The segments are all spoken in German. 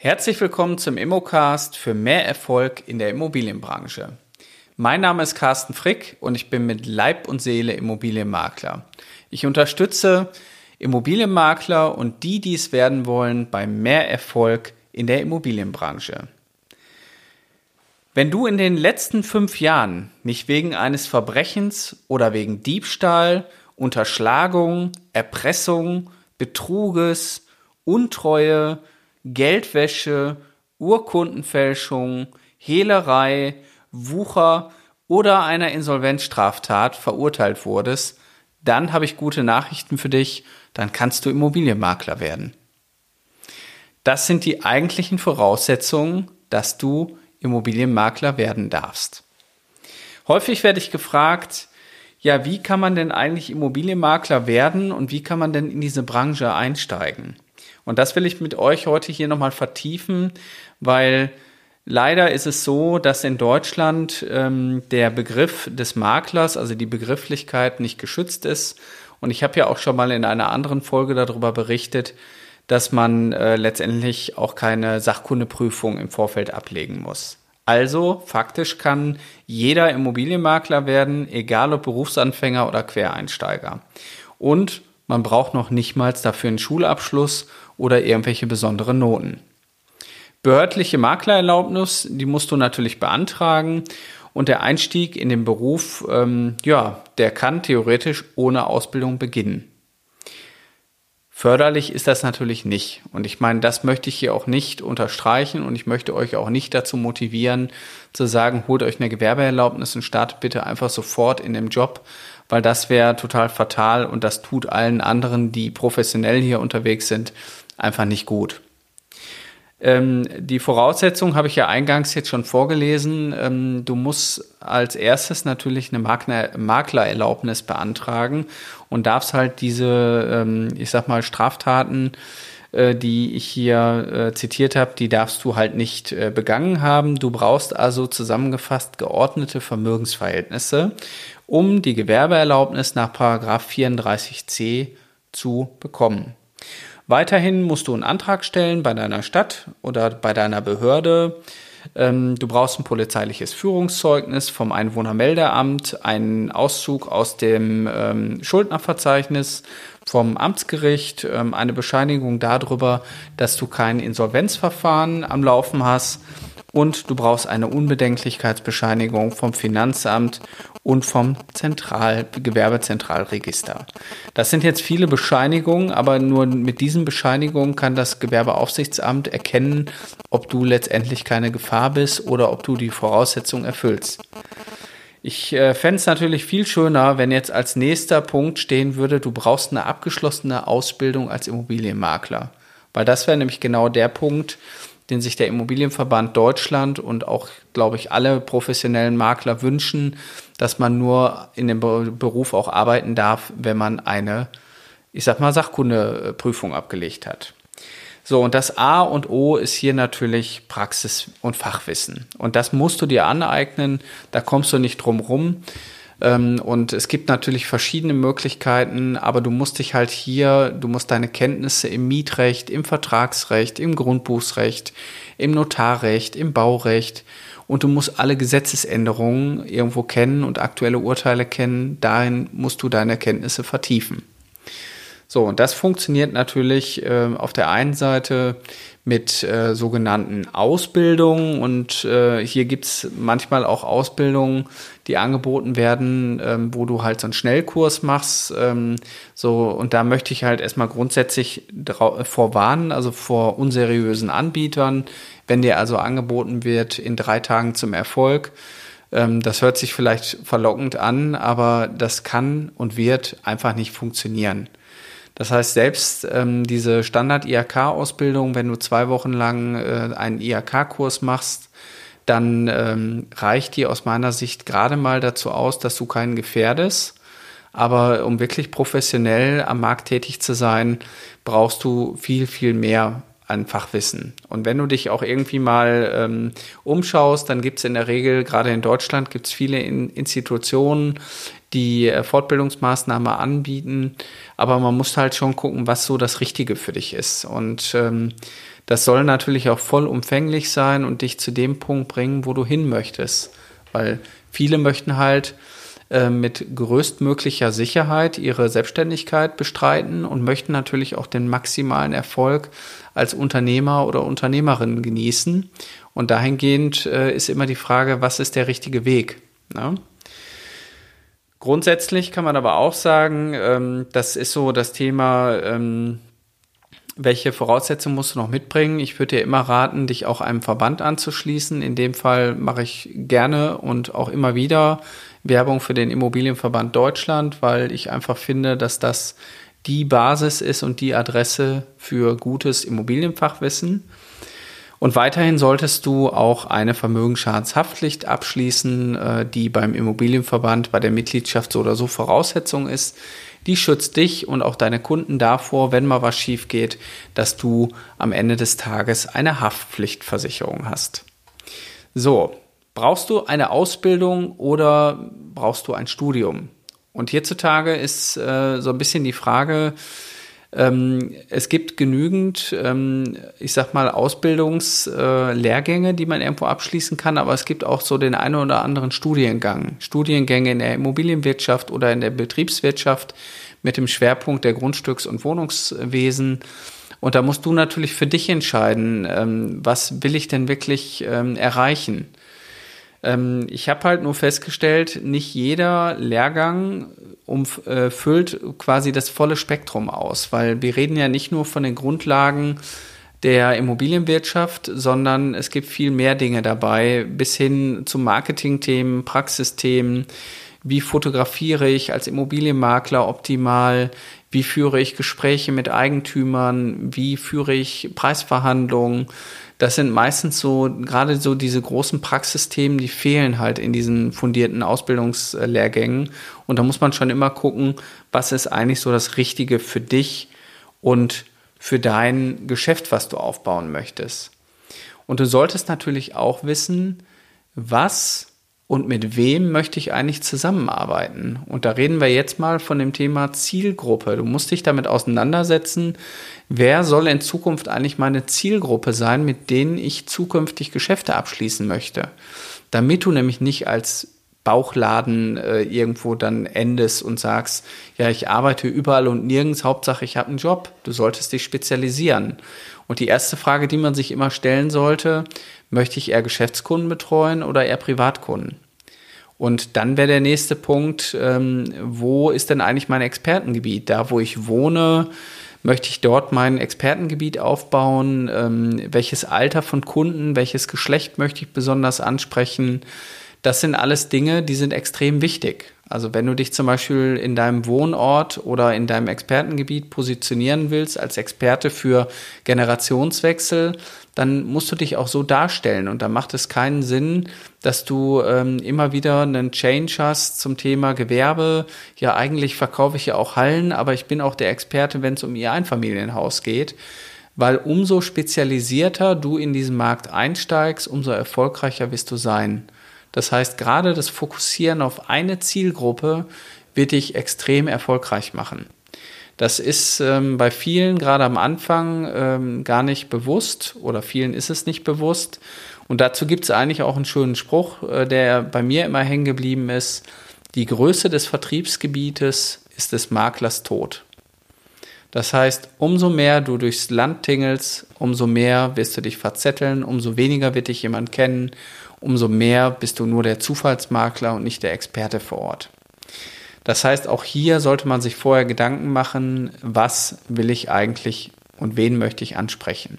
Herzlich willkommen zum Immocast für mehr Erfolg in der Immobilienbranche. Mein Name ist Carsten Frick und ich bin mit Leib und Seele Immobilienmakler. Ich unterstütze Immobilienmakler und die, die es werden wollen, bei mehr Erfolg in der Immobilienbranche. Wenn du in den letzten fünf Jahren nicht wegen eines Verbrechens oder wegen Diebstahl, Unterschlagung, Erpressung, Betruges, Untreue, Geldwäsche, Urkundenfälschung, Hehlerei, Wucher oder einer Insolvenzstraftat verurteilt wurdest, dann habe ich gute Nachrichten für dich, dann kannst du Immobilienmakler werden. Das sind die eigentlichen Voraussetzungen, dass du Immobilienmakler werden darfst. Häufig werde ich gefragt, ja, wie kann man denn eigentlich Immobilienmakler werden und wie kann man denn in diese Branche einsteigen? Und das will ich mit euch heute hier nochmal vertiefen, weil leider ist es so, dass in Deutschland ähm, der Begriff des Maklers, also die Begrifflichkeit, nicht geschützt ist. Und ich habe ja auch schon mal in einer anderen Folge darüber berichtet, dass man äh, letztendlich auch keine Sachkundeprüfung im Vorfeld ablegen muss. Also faktisch kann jeder Immobilienmakler werden, egal ob Berufsanfänger oder Quereinsteiger. Und man braucht noch nicht mal dafür einen Schulabschluss oder irgendwelche besonderen Noten. Behördliche Maklererlaubnis, die musst du natürlich beantragen und der Einstieg in den Beruf, ähm, ja, der kann theoretisch ohne Ausbildung beginnen. Förderlich ist das natürlich nicht. Und ich meine, das möchte ich hier auch nicht unterstreichen und ich möchte euch auch nicht dazu motivieren, zu sagen, holt euch eine Gewerbeerlaubnis und startet bitte einfach sofort in dem Job, weil das wäre total fatal und das tut allen anderen, die professionell hier unterwegs sind, einfach nicht gut. Ähm, die Voraussetzung habe ich ja eingangs jetzt schon vorgelesen. Ähm, du musst als erstes natürlich eine Makler Maklererlaubnis beantragen und darfst halt diese, ähm, ich sag mal, Straftaten, äh, die ich hier äh, zitiert habe, die darfst du halt nicht äh, begangen haben. Du brauchst also zusammengefasst geordnete Vermögensverhältnisse, um die Gewerbeerlaubnis nach 34c zu bekommen. Weiterhin musst du einen Antrag stellen bei deiner Stadt oder bei deiner Behörde. Ähm, du brauchst ein polizeiliches Führungszeugnis vom Einwohnermeldeamt, einen Auszug aus dem ähm, Schuldnerverzeichnis vom Amtsgericht, ähm, eine Bescheinigung darüber, dass du kein Insolvenzverfahren am Laufen hast und du brauchst eine Unbedenklichkeitsbescheinigung vom Finanzamt und vom Zentral Gewerbezentralregister. Das sind jetzt viele Bescheinigungen, aber nur mit diesen Bescheinigungen kann das Gewerbeaufsichtsamt erkennen, ob du letztendlich keine Gefahr bist oder ob du die Voraussetzungen erfüllst. Ich äh, fände es natürlich viel schöner, wenn jetzt als nächster Punkt stehen würde, du brauchst eine abgeschlossene Ausbildung als Immobilienmakler. Weil das wäre nämlich genau der Punkt, den sich der Immobilienverband Deutschland und auch, glaube ich, alle professionellen Makler wünschen, dass man nur in dem Beruf auch arbeiten darf, wenn man eine, ich sag mal, Sachkundeprüfung abgelegt hat. So, und das A und O ist hier natürlich Praxis und Fachwissen. Und das musst du dir aneignen, da kommst du nicht drum rum. Ähm, und es gibt natürlich verschiedene Möglichkeiten, aber du musst dich halt hier, du musst deine Kenntnisse im Mietrecht, im Vertragsrecht, im Grundbuchsrecht, im Notarrecht, im Baurecht, und du musst alle Gesetzesänderungen irgendwo kennen und aktuelle Urteile kennen. Darin musst du deine Kenntnisse vertiefen. So, und das funktioniert natürlich äh, auf der einen Seite mit äh, sogenannten Ausbildungen und äh, hier gibt's manchmal auch Ausbildungen, die angeboten werden, ähm, wo du halt so einen Schnellkurs machst. Ähm, so, und da möchte ich halt erstmal grundsätzlich vorwarnen, also vor unseriösen Anbietern, wenn dir also angeboten wird, in drei Tagen zum Erfolg. Ähm, das hört sich vielleicht verlockend an, aber das kann und wird einfach nicht funktionieren. Das heißt, selbst ähm, diese Standard-IHK-Ausbildung, wenn du zwei Wochen lang äh, einen IHK-Kurs machst, dann ähm, reicht die aus meiner Sicht gerade mal dazu aus, dass du keinen gefährdest. Aber um wirklich professionell am Markt tätig zu sein, brauchst du viel, viel mehr an Fachwissen. Und wenn du dich auch irgendwie mal ähm, umschaust, dann gibt es in der Regel, gerade in Deutschland, gibt es viele in Institutionen, die äh, Fortbildungsmaßnahme anbieten, aber man muss halt schon gucken, was so das Richtige für dich ist. Und ähm, Das soll natürlich auch vollumfänglich sein und dich zu dem Punkt bringen, wo du hin möchtest. Weil viele möchten halt äh, mit größtmöglicher Sicherheit ihre Selbstständigkeit bestreiten und möchten natürlich auch den maximalen Erfolg als Unternehmer oder Unternehmerin genießen. Und dahingehend äh, ist immer die Frage, was ist der richtige Weg? Ne? Grundsätzlich kann man aber auch sagen, ähm, das ist so das Thema, ähm, welche Voraussetzungen musst du noch mitbringen? Ich würde dir immer raten, dich auch einem Verband anzuschließen. In dem Fall mache ich gerne und auch immer wieder Werbung für den Immobilienverband Deutschland, weil ich einfach finde, dass das die Basis ist und die Adresse für gutes Immobilienfachwissen. Und weiterhin solltest du auch eine Vermögensschadenshaftpflicht abschließen, äh, die beim Immobilienverband bei der Mitgliedschaft so oder so Voraussetzung ist. Die schützt dich und auch deine Kunden davor, wenn mal was schief geht, dass du am Ende des Tages eine Haftpflichtversicherung hast. So, brauchst du eine Ausbildung oder brauchst du ein Studium? Und hierzutage ist äh, so ein bisschen die Frage, ähm, es gibt genügend, ähm, ich sag mal, Ausbildungslehrgänge, äh, die man irgendwo abschließen kann, aber es gibt auch so den einen oder anderen Studiengang. Studiengänge in der Immobilienwirtschaft oder in der Betriebswirtschaft mit dem Schwerpunkt der Grundstücks- und Wohnungswesen. Und da musst du natürlich für dich entscheiden, ähm, was will ich denn wirklich ähm, erreichen? Ähm, ich habe halt nur festgestellt, nicht jeder Lehrgang umfüllt äh, quasi das volle Spektrum aus, weil wir reden ja nicht nur von den Grundlagen der Immobilienwirtschaft, sondern es gibt viel mehr Dinge dabei, bis hin zu Marketingthemen, Praxisthemen. Wie fotografiere ich als Immobilienmakler optimal? Wie führe ich Gespräche mit Eigentümern? Wie führe ich Preisverhandlungen? Das sind meistens so, gerade so diese großen Praxisthemen, die fehlen halt in diesen fundierten Ausbildungslehrgängen. Und da muss man schon immer gucken, was ist eigentlich so das Richtige für dich und für dein Geschäft, was du aufbauen möchtest. Und du solltest natürlich auch wissen, was und mit wem möchte ich eigentlich zusammenarbeiten? Und da reden wir jetzt mal von dem Thema Zielgruppe. Du musst dich damit auseinandersetzen, wer soll in Zukunft eigentlich meine Zielgruppe sein, mit denen ich zukünftig Geschäfte abschließen möchte. Damit du nämlich nicht als Bauchladen äh, irgendwo dann endest und sagst, ja, ich arbeite überall und nirgends, Hauptsache ich habe einen Job. Du solltest dich spezialisieren. Und die erste Frage, die man sich immer stellen sollte, möchte ich eher Geschäftskunden betreuen oder eher Privatkunden? Und dann wäre der nächste Punkt, ähm, wo ist denn eigentlich mein Expertengebiet? Da, wo ich wohne, möchte ich dort mein Expertengebiet aufbauen? Ähm, welches Alter von Kunden, welches Geschlecht möchte ich besonders ansprechen? Das sind alles Dinge, die sind extrem wichtig. Also wenn du dich zum Beispiel in deinem Wohnort oder in deinem Expertengebiet positionieren willst als Experte für Generationswechsel, dann musst du dich auch so darstellen. Und da macht es keinen Sinn, dass du ähm, immer wieder einen Change hast zum Thema Gewerbe. Ja, eigentlich verkaufe ich ja auch Hallen, aber ich bin auch der Experte, wenn es um ihr Einfamilienhaus geht. Weil umso spezialisierter du in diesen Markt einsteigst, umso erfolgreicher wirst du sein. Das heißt, gerade das Fokussieren auf eine Zielgruppe wird dich extrem erfolgreich machen. Das ist ähm, bei vielen gerade am Anfang ähm, gar nicht bewusst oder vielen ist es nicht bewusst. Und dazu gibt es eigentlich auch einen schönen Spruch, äh, der bei mir immer hängen geblieben ist. Die Größe des Vertriebsgebietes ist des Maklers Tod. Das heißt, umso mehr du durchs Land tingelst, umso mehr wirst du dich verzetteln, umso weniger wird dich jemand kennen, umso mehr bist du nur der Zufallsmakler und nicht der Experte vor Ort. Das heißt, auch hier sollte man sich vorher Gedanken machen, was will ich eigentlich und wen möchte ich ansprechen.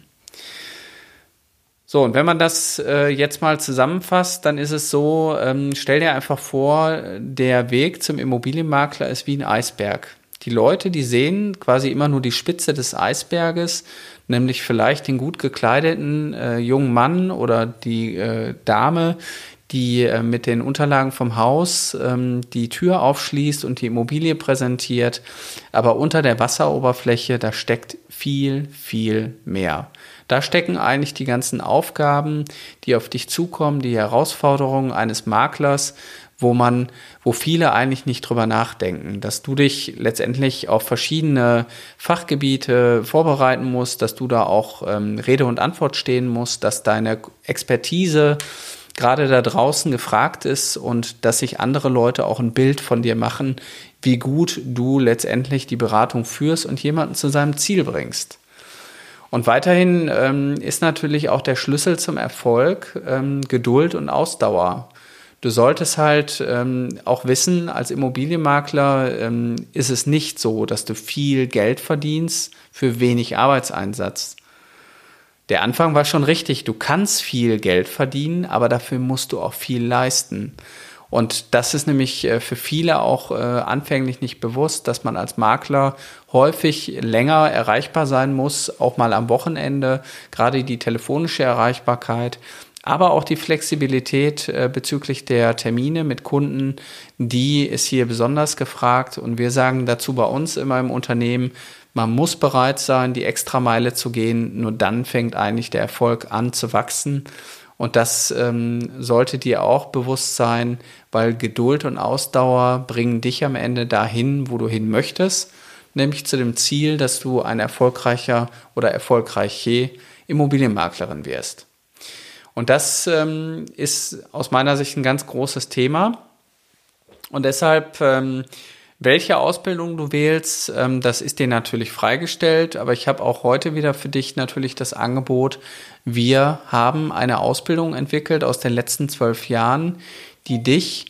So, und wenn man das äh, jetzt mal zusammenfasst, dann ist es so, ähm, stell dir einfach vor, der Weg zum Immobilienmakler ist wie ein Eisberg. Die Leute, die sehen quasi immer nur die Spitze des Eisberges, nämlich vielleicht den gut gekleideten äh, jungen Mann oder die äh, Dame, die äh, mit den Unterlagen vom Haus ähm, die Tür aufschließt und die Immobilie präsentiert. Aber unter der Wasseroberfläche, da steckt viel, viel mehr. Da stecken eigentlich die ganzen Aufgaben, die auf dich zukommen, die Herausforderungen eines Maklers, wo man, wo viele eigentlich nicht drüber nachdenken, dass du dich letztendlich auf verschiedene Fachgebiete vorbereiten musst, dass du da auch ähm, Rede und Antwort stehen musst, dass deine Expertise gerade da draußen gefragt ist und dass sich andere Leute auch ein Bild von dir machen, wie gut du letztendlich die Beratung führst und jemanden zu seinem Ziel bringst. Und weiterhin ähm, ist natürlich auch der Schlüssel zum Erfolg ähm, Geduld und Ausdauer. Du solltest halt ähm, auch wissen, als Immobilienmakler ähm, ist es nicht so, dass du viel Geld verdienst für wenig Arbeitseinsatz. Der Anfang war schon richtig, du kannst viel Geld verdienen, aber dafür musst du auch viel leisten. Und das ist nämlich äh, für viele auch äh, anfänglich nicht bewusst, dass man als Makler häufig länger erreichbar sein muss, auch mal am Wochenende, gerade die telefonische Erreichbarkeit aber auch die Flexibilität äh, bezüglich der Termine mit Kunden, die ist hier besonders gefragt. Und wir sagen dazu bei uns immer im Unternehmen, man muss bereit sein, die Extrameile zu gehen. Nur dann fängt eigentlich der Erfolg an zu wachsen. Und das ähm, sollte dir auch bewusst sein, weil Geduld und Ausdauer bringen dich am Ende dahin, wo du hin möchtest, nämlich zu dem Ziel, dass du ein erfolgreicher oder erfolgreiche Immobilienmaklerin wirst. Und das ähm, ist aus meiner Sicht ein ganz großes Thema. Und deshalb, ähm, welche Ausbildung du wählst, ähm, das ist dir natürlich freigestellt. Aber ich habe auch heute wieder für dich natürlich das Angebot. Wir haben eine Ausbildung entwickelt aus den letzten zwölf Jahren, die dich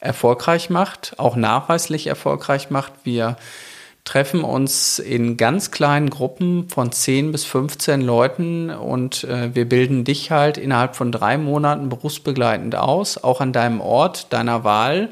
erfolgreich macht, auch nachweislich erfolgreich macht. Wir treffen uns in ganz kleinen Gruppen von 10 bis 15 Leuten und äh, wir bilden dich halt innerhalb von drei Monaten berufsbegleitend aus, auch an deinem Ort deiner Wahl.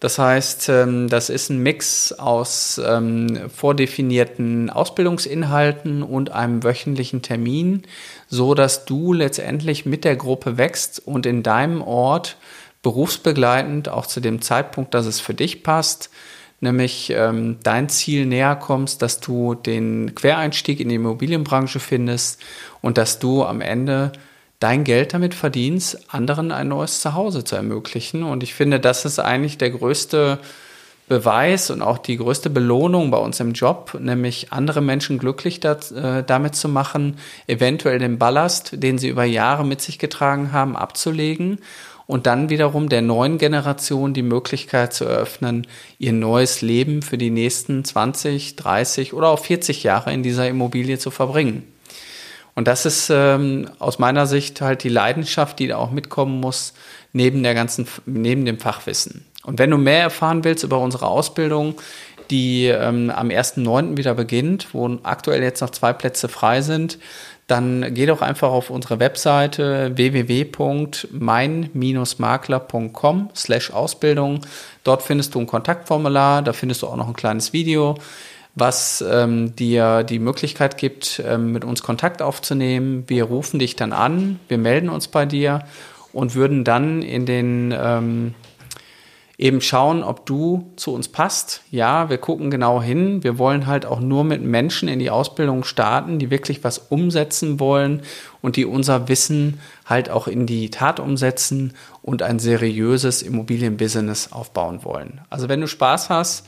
Das heißt, ähm, das ist ein Mix aus ähm, vordefinierten Ausbildungsinhalten und einem wöchentlichen Termin, so dass du letztendlich mit der Gruppe wächst und in deinem Ort berufsbegleitend auch zu dem Zeitpunkt, dass es für dich passt, nämlich ähm, dein Ziel näher kommst, dass du den Quereinstieg in die Immobilienbranche findest und dass du am Ende dein Geld damit verdienst, anderen ein neues Zuhause zu ermöglichen. Und ich finde, das ist eigentlich der größte Beweis und auch die größte Belohnung bei uns im Job, nämlich andere Menschen glücklich dat, äh, damit zu machen, eventuell den Ballast, den sie über Jahre mit sich getragen haben, abzulegen und dann wiederum der neuen Generation die Möglichkeit zu eröffnen, ihr neues Leben für die nächsten 20, 30 oder auch 40 Jahre in dieser Immobilie zu verbringen. Und das ist ähm, aus meiner Sicht halt die Leidenschaft, die da auch mitkommen muss, neben der ganzen, neben dem Fachwissen. Und wenn du mehr erfahren willst über unsere Ausbildung, die ähm, am 1.9. wieder beginnt, wo aktuell jetzt noch zwei Plätze frei sind, dann geh doch einfach auf unsere Webseite www.mein-makler.com slash Ausbildung. Dort findest du ein Kontaktformular, da findest du auch noch ein kleines Video, was ähm, dir die Möglichkeit gibt, ähm, mit uns Kontakt aufzunehmen. Wir rufen dich dann an, wir melden uns bei dir und würden dann in den ähm, eben schauen, ob du zu uns passt. Ja, wir gucken genau hin. Wir wollen halt auch nur mit Menschen in die Ausbildung starten, die wirklich was umsetzen wollen und die unser Wissen halt auch in die Tat umsetzen und ein seriöses Immobilienbusiness aufbauen wollen. Also wenn du Spaß hast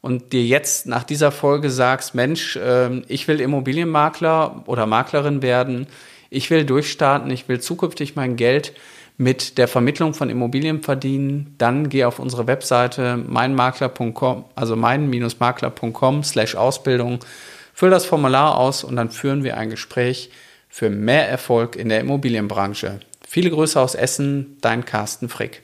und dir jetzt nach dieser Folge sagst, Mensch, ähm, ich will Immobilienmakler oder Maklerin werden, ich will durchstarten, ich will zukünftig mein Geld mit der Vermittlung von Immobilien verdienen, dann geh auf unsere Webseite meinmakler.com, also mein-makler.com slash Ausbildung, füll das Formular aus und dann führen wir ein Gespräch für mehr Erfolg in der Immobilienbranche. Viele Grüße aus Essen, dein Carsten Frick.